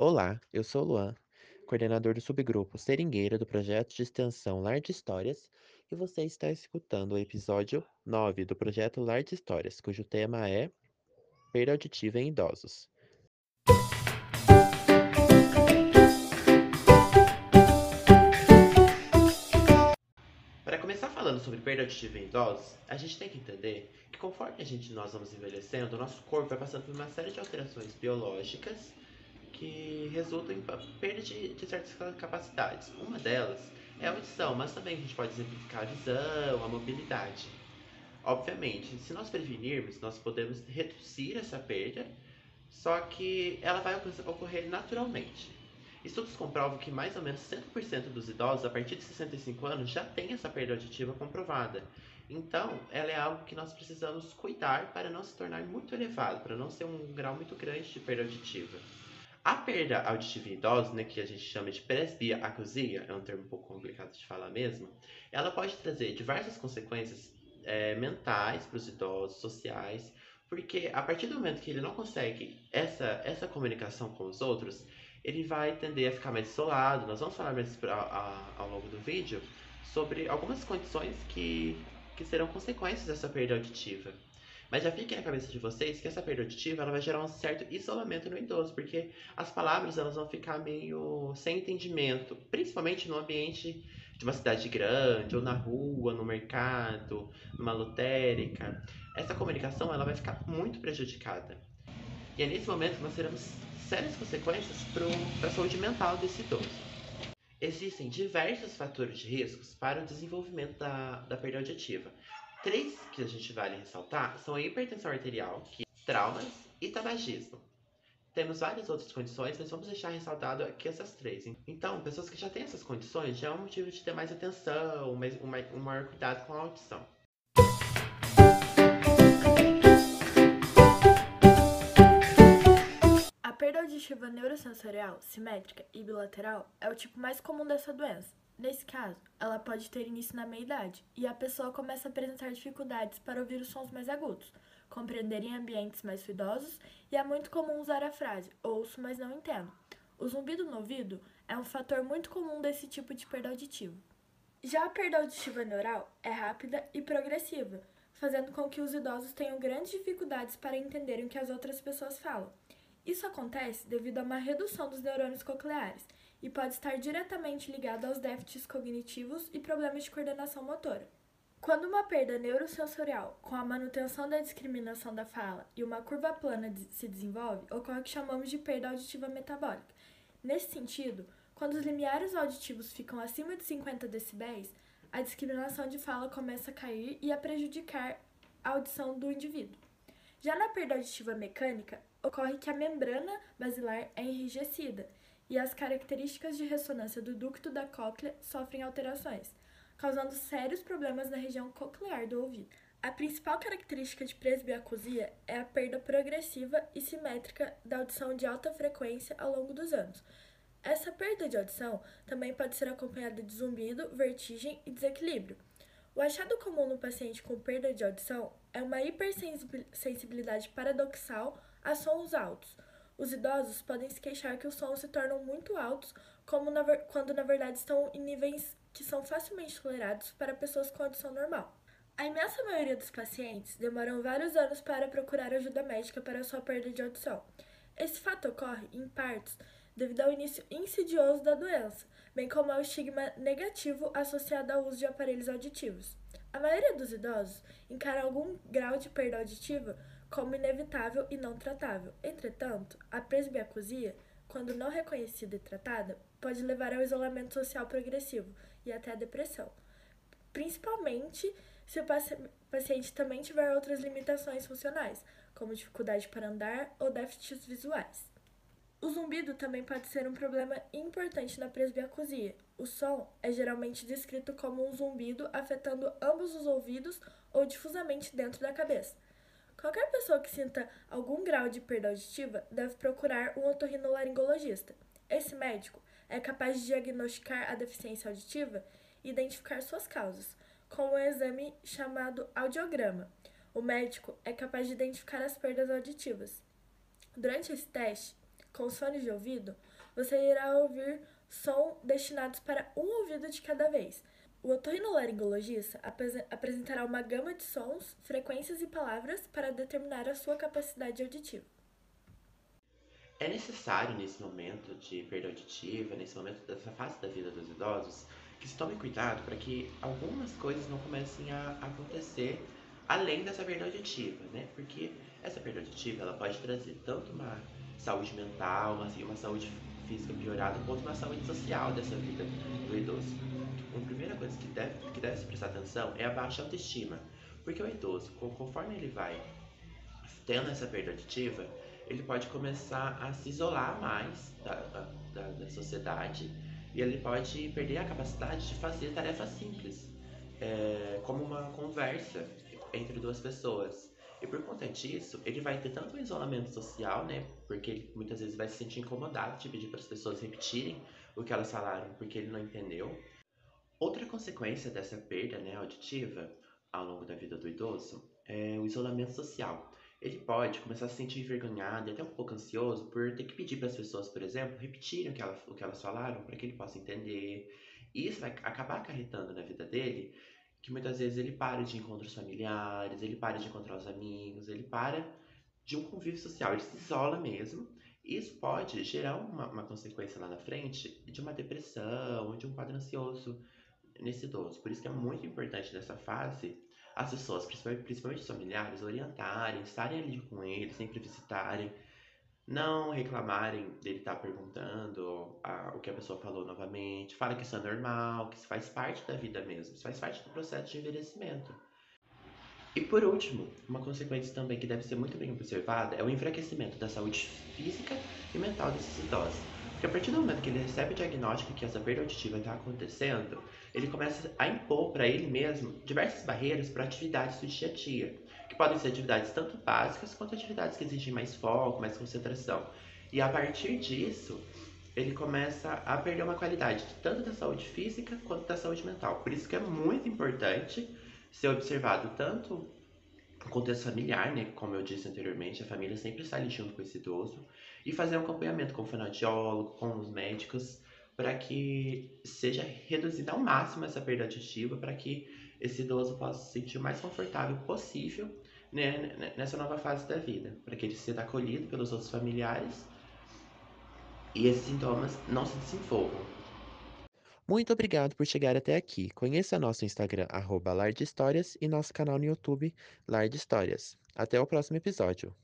Olá, eu sou Luan, coordenador do subgrupo Seringueira do projeto de extensão Lar de Histórias, e você está escutando o episódio 9 do projeto Lar de Histórias, cujo tema é Perda auditiva em idosos. Para começar falando sobre perda auditiva em idosos, a gente tem que entender que conforme a gente nós vamos envelhecendo, o nosso corpo vai passando por uma série de alterações biológicas que resultam em perda de, de certas capacidades. Uma delas é a audição, mas também a gente pode exemplificar a visão, a mobilidade. Obviamente, se nós prevenirmos, nós podemos reduzir essa perda, só que ela vai ocorrer naturalmente. Estudos comprovam que mais ou menos 100% dos idosos a partir de 65 anos já têm essa perda auditiva comprovada. Então, ela é algo que nós precisamos cuidar para não se tornar muito elevado, para não ser um grau muito grande de perda auditiva. A perda auditiva em idosos, né, que a gente chama de presbiacusia, é um termo um pouco complicado de falar mesmo, ela pode trazer diversas consequências é, mentais para os idosos, sociais, porque a partir do momento que ele não consegue essa, essa comunicação com os outros, ele vai tender a ficar mais isolado. Nós vamos falar mais pra, a, ao longo do vídeo sobre algumas condições que, que serão consequências dessa perda auditiva. Mas já fique na cabeça de vocês que essa perda auditiva ela vai gerar um certo isolamento no idoso, porque as palavras elas vão ficar meio sem entendimento, principalmente no ambiente de uma cidade grande, ou na rua, no mercado, numa lotérica. Essa comunicação ela vai ficar muito prejudicada. E é nesse momento que nós teremos sérias consequências para a saúde mental desse idoso. Existem diversos fatores de riscos para o desenvolvimento da, da perda auditiva, Três que a gente vale ressaltar são a hipertensão arterial, que traumas e tabagismo. Temos várias outras condições, mas vamos deixar ressaltado aqui essas três. Então, pessoas que já têm essas condições já é um motivo de ter mais atenção, mais, um, um maior cuidado com a audição. A perda auditiva neurosensorial, simétrica e bilateral é o tipo mais comum dessa doença. Nesse caso, ela pode ter início na meia-idade e a pessoa começa a apresentar dificuldades para ouvir os sons mais agudos, compreender em ambientes mais ruidosos e é muito comum usar a frase ouço, mas não entendo. O zumbido no ouvido é um fator muito comum desse tipo de perda auditiva. Já a perda auditiva neural é rápida e progressiva, fazendo com que os idosos tenham grandes dificuldades para entenderem o que as outras pessoas falam. Isso acontece devido a uma redução dos neurônios cocleares e pode estar diretamente ligado aos déficits cognitivos e problemas de coordenação motora. Quando uma perda neurosensorial com a manutenção da discriminação da fala e uma curva plana se desenvolve, ocorre o que chamamos de perda auditiva metabólica. Nesse sentido, quando os limiares auditivos ficam acima de 50 decibéis, a discriminação de fala começa a cair e a prejudicar a audição do indivíduo. Já na perda auditiva mecânica, ocorre que a membrana basilar é enrijecida e as características de ressonância do ducto da cóclea sofrem alterações, causando sérios problemas na região coclear do ouvido. A principal característica de presbiacusia é a perda progressiva e simétrica da audição de alta frequência ao longo dos anos. Essa perda de audição também pode ser acompanhada de zumbido, vertigem e desequilíbrio. O achado comum no paciente com perda de audição é uma hipersensibilidade paradoxal a sons altos, os idosos podem se queixar que os sons se tornam muito altos, como na quando na verdade estão em níveis que são facilmente tolerados para pessoas com audição normal. A imensa maioria dos pacientes demoram vários anos para procurar ajuda médica para sua perda de audição. Esse fato ocorre, em partes, devido ao início insidioso da doença, bem como ao estigma negativo associado ao uso de aparelhos auditivos. A maioria dos idosos encara algum grau de perda auditiva como inevitável e não tratável. Entretanto, a presbiacusia, quando não reconhecida e tratada, pode levar ao isolamento social progressivo e até à depressão, principalmente se o paciente também tiver outras limitações funcionais, como dificuldade para andar ou déficits visuais. O zumbido também pode ser um problema importante na presbiacusia. O som é geralmente descrito como um zumbido afetando ambos os ouvidos ou difusamente dentro da cabeça. Qualquer pessoa que sinta algum grau de perda auditiva deve procurar um otorrinolaringologista. Esse médico é capaz de diagnosticar a deficiência auditiva e identificar suas causas, com um exame chamado audiograma. O médico é capaz de identificar as perdas auditivas. Durante esse teste, com fones de ouvido, você irá ouvir som destinados para um ouvido de cada vez. O otorrinolaringologista apresentará uma gama de sons, frequências e palavras para determinar a sua capacidade auditiva. É necessário, nesse momento de perda auditiva, nesse momento dessa fase da vida dos idosos, que se tome cuidado para que algumas coisas não comecem a acontecer além dessa perda auditiva, né? Porque essa perda auditiva ela pode trazer tanto uma saúde mental, uma, uma saúde física piorada, quanto uma saúde social dessa vida do idoso. Uma primeira coisa que deve, que deve se prestar atenção é a baixa autoestima, porque o idoso, conforme ele vai tendo essa perda auditiva, ele pode começar a se isolar mais da, da, da sociedade e ele pode perder a capacidade de fazer tarefas simples, é, como uma conversa entre duas pessoas. E por conta disso, ele vai ter tanto um isolamento social, né? Porque ele muitas vezes vai se sentir incomodado de pedir para as pessoas repetirem o que elas falaram porque ele não entendeu. Outra consequência dessa perda né, auditiva ao longo da vida do idoso é o isolamento social ele pode começar a se sentir envergonhado e até um pouco ansioso por ter que pedir para as pessoas, por exemplo, repetirem o que, ela, o que elas falaram para que ele possa entender. E isso vai acabar acarretando na vida dele que muitas vezes ele para de encontros familiares, ele para de encontrar os amigos, ele para de um convívio social, ele se isola mesmo. E isso pode gerar uma, uma consequência lá na frente de uma depressão, de um quadro ansioso nesse idoso. Por isso que é muito importante nessa fase as pessoas, principalmente os familiares, orientarem, estarem ali com ele, sempre visitarem, não reclamarem dele estar tá perguntando a, o que a pessoa falou novamente, fala que isso é normal, que isso faz parte da vida mesmo, isso faz parte do processo de envelhecimento. E por último, uma consequência também que deve ser muito bem observada é o enfraquecimento da saúde física e mental desses idosos. Porque a partir do momento que ele recebe o diagnóstico que essa perda auditiva está acontecendo, ele começa a impor para ele mesmo diversas barreiras para atividades do dia a dia, que podem ser atividades tanto básicas quanto atividades que exigem mais foco, mais concentração. E a partir disso, ele começa a perder uma qualidade tanto da saúde física quanto da saúde mental. Por isso que é muito importante ser observado tanto o contexto familiar, né? Como eu disse anteriormente, a família sempre está ali junto com esse idoso e fazer um acompanhamento com o fonoaudiólogo, com os médicos, para que seja reduzida ao máximo essa perda auditiva, para que esse idoso possa se sentir o mais confortável possível né, nessa nova fase da vida, para que ele seja acolhido pelos outros familiares e esses sintomas não se desenvolvam. Muito obrigado por chegar até aqui. Conheça nosso Instagram, arroba Histórias, e nosso canal no YouTube, Lar de Histórias. Até o próximo episódio.